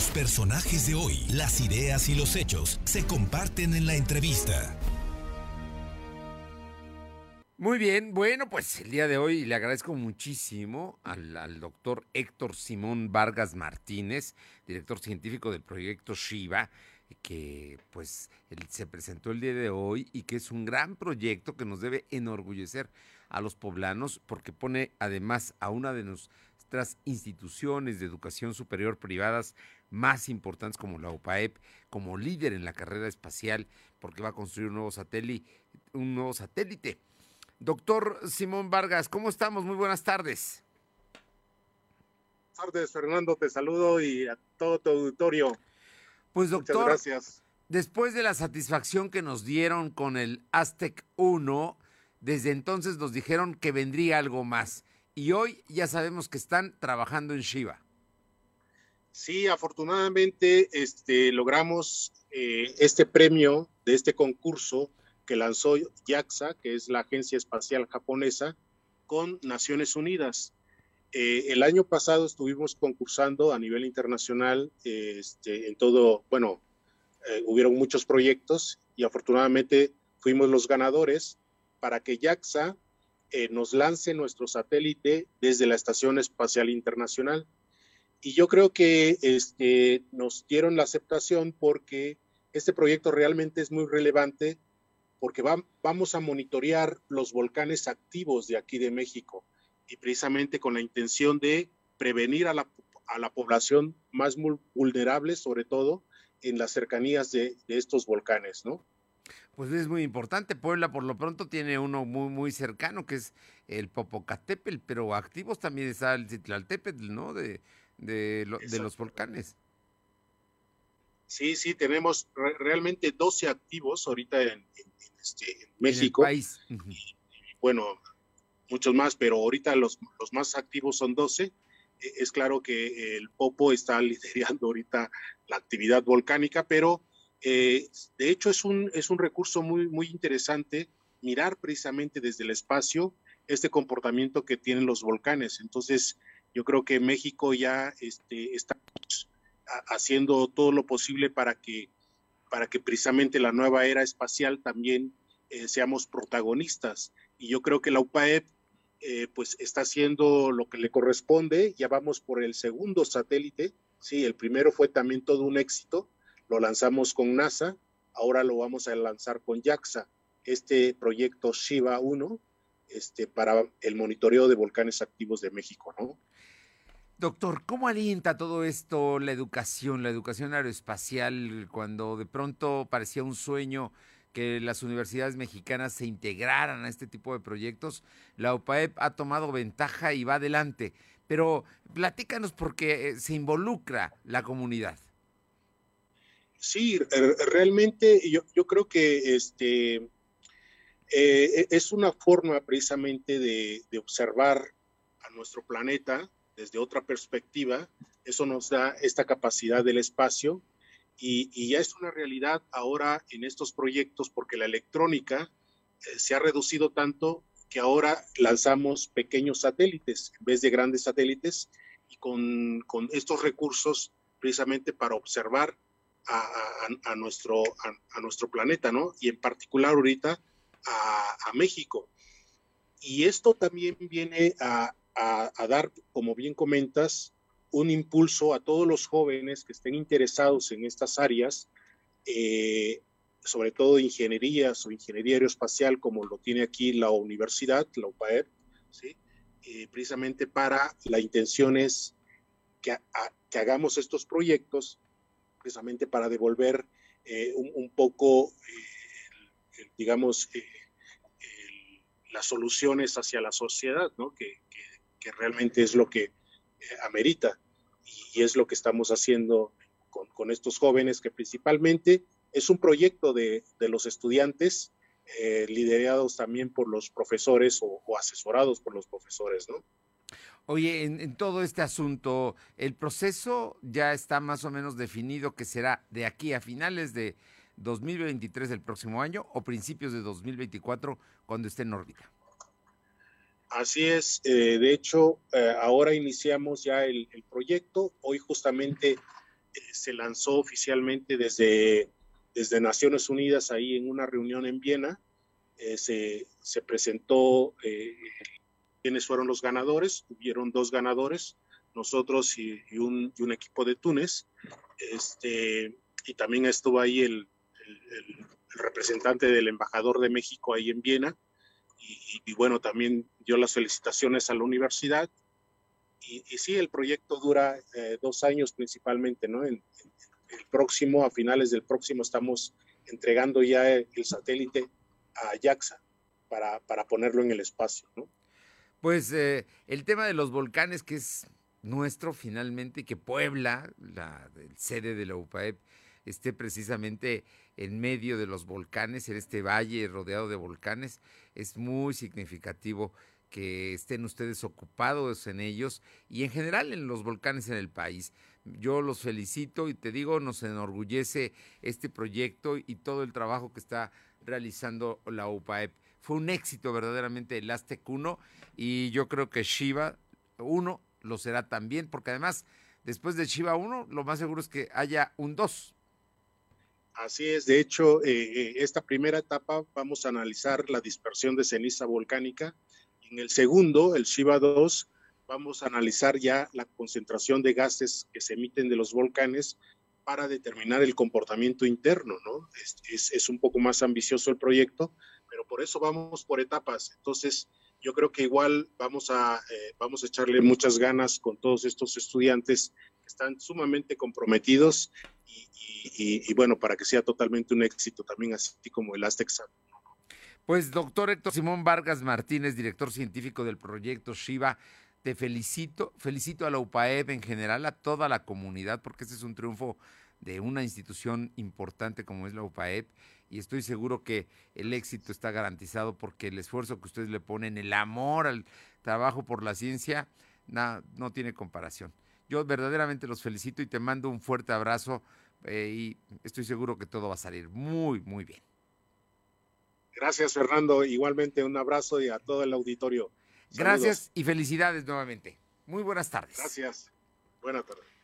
Los personajes de hoy, las ideas y los hechos se comparten en la entrevista. Muy bien, bueno, pues el día de hoy le agradezco muchísimo al, doctor Héctor Simón Vargas Martínez, director científico del proyecto Shiva, que pues se presentó el día de hoy y que es un gran proyecto que nos debe enorgullecer a los poblanos porque pone además a una de nuestras instituciones de educación superior privadas más importantes como la UPAEP como líder en la carrera espacial porque va a construir un nuevo satélite, un nuevo satélite Doctor Simón Vargas, ¿cómo estamos? Muy buenas tardes. Buenas tardes, Fernando, te saludo y a todo tu auditorio. Pues doctor, gracias. después de la satisfacción que nos dieron con el Aztec 1, desde entonces nos dijeron que vendría algo más. Y hoy ya sabemos que están trabajando en Shiva. Sí, afortunadamente este, logramos eh, este premio de este concurso que lanzó JAXA, que es la Agencia Espacial Japonesa, con Naciones Unidas. Eh, el año pasado estuvimos concursando a nivel internacional este, en todo, bueno, eh, hubieron muchos proyectos y afortunadamente fuimos los ganadores para que JAXA eh, nos lance nuestro satélite desde la Estación Espacial Internacional. Y yo creo que este, nos dieron la aceptación porque este proyecto realmente es muy relevante porque vamos a monitorear los volcanes activos de aquí de México y precisamente con la intención de prevenir a la, población más vulnerable, sobre todo en las cercanías de, estos volcanes, ¿no? Pues es muy importante. Puebla, por lo pronto, tiene uno muy, muy cercano, que es el Popocatépetl, pero activos también está el Citlaltépetl, ¿no? De, de, de los volcanes. Sí, sí, tenemos realmente 12 activos ahorita en, este, México. bueno, muchos más, pero ahorita los, los más activos son 12. E, es claro que el Popo está liderando ahorita la actividad volcánica, pero eh, de hecho es un, es un recurso muy, muy interesante mirar precisamente desde el espacio este comportamiento que tienen los volcanes. Entonces, yo creo que México ya este, está haciendo todo lo posible para que, para que precisamente la nueva era espacial también eh, seamos protagonistas. Y yo creo que la UPAEP eh, pues está haciendo lo que le corresponde. Ya vamos por el segundo satélite. Sí, el primero fue también todo un éxito. Lo lanzamos con NASA. Ahora lo vamos a lanzar con JAXA. Este proyecto Shiva 1 este, para el monitoreo de volcanes activos de México, ¿no? Doctor, ¿cómo alienta todo esto la educación, la educación aeroespacial, cuando de pronto parecía un sueño que las universidades mexicanas se integraran a este tipo de proyectos? La UPAEP ha tomado ventaja y va adelante, pero platícanos porque eh, se involucra la comunidad. Sí, realmente yo, yo creo que este, eh, es una forma precisamente de, de observar a nuestro planeta desde otra perspectiva, eso nos da esta capacidad del espacio y, ya es una realidad ahora en estos proyectos porque la electrónica eh, se ha reducido tanto que ahora lanzamos pequeños satélites en vez de grandes satélites y con, estos recursos precisamente para observar a, nuestro, a, nuestro planeta, ¿no? Y en particular ahorita a México. Y esto también viene a, dar, como bien comentas, un impulso a todos los jóvenes que estén interesados en estas áreas, eh, sobre todo ingenierías o ingeniería aeroespacial, como lo tiene aquí la universidad, la UPAEP, ¿sí? Eh, precisamente para la intención es que, hagamos estos proyectos, precisamente para devolver eh, un, poco, digamos, las soluciones hacia la sociedad, ¿no? que, que realmente es lo que eh, amerita y, es lo que estamos haciendo con, estos jóvenes, que principalmente es un proyecto de, los estudiantes, eh, liderados también por los profesores o, asesorados por los profesores, ¿no? Oye, en, todo este asunto, ¿el proceso ya está más o menos definido que será de aquí a finales de 2023 del próximo año o principios de 2024 cuando esté en órbita? Así es, eh, de hecho, eh, ahora iniciamos ya el, proyecto. Hoy justamente se lanzó oficialmente desde, desde Naciones Unidas ahí en una reunión en Viena. se, se, presentó quiénes fueron los ganadores. Hubieron dos ganadores, nosotros y, un, y un, equipo de Túnez. Este, y también estuvo ahí el, el, representante del embajador de México ahí en Viena. Y, bueno, también dio las felicitaciones a la universidad. Y, sí, el proyecto dura eh, dos años principalmente, ¿no? El, el, próximo, a finales del próximo, estamos entregando ya el, satélite a JAXA para, para, ponerlo en el espacio, ¿no? Pues eh, el tema de los volcanes, que es nuestro finalmente, que Puebla, la sede de la UPAEP, esté precisamente en medio de los volcanes, en este valle rodeado de volcanes, es muy significativo que estén ustedes ocupados en ellos y en general en los volcanes en el país. Yo los felicito y te digo, nos enorgullece este proyecto y todo el trabajo que está realizando la UPAEP. Fue un éxito verdaderamente el Aztec 1 y yo creo que Shiva 1 lo será también, porque además, después de Shiva 1, lo más seguro es que haya un 2. Así es, de hecho, eh, eh, esta primera etapa vamos a analizar la dispersión de ceniza volcánica. En el segundo, el Shiva 2, vamos a analizar ya la concentración de gases que se emiten de los volcanes para determinar el comportamiento interno, ¿no? Es, es, un poco más ambicioso el proyecto, pero por eso vamos por etapas. Entonces, yo creo que igual vamos a, eh, vamos a echarle muchas ganas con todos estos estudiantes que están sumamente comprometidos y, bueno, para que sea totalmente un éxito también, así como el Aztexan. Pues doctor Héctor Simón Vargas Martínez, director científico del proyecto Shiva, te felicito, felicito a la UPAEB en general, a toda la comunidad, porque este es un triunfo de una institución importante como es la UPAEP y estoy seguro que el éxito está garantizado porque el esfuerzo que ustedes le ponen, el amor al trabajo por la ciencia, no tiene comparación. Yo verdaderamente los felicito y te mando un fuerte abrazo eh, y estoy seguro que todo va a salir muy, muy bien. Gracias, Fernando. Igualmente un abrazo y a todo el auditorio. Gracias y felicidades nuevamente. Muy buenas tardes. Gracias. Buenas tardes.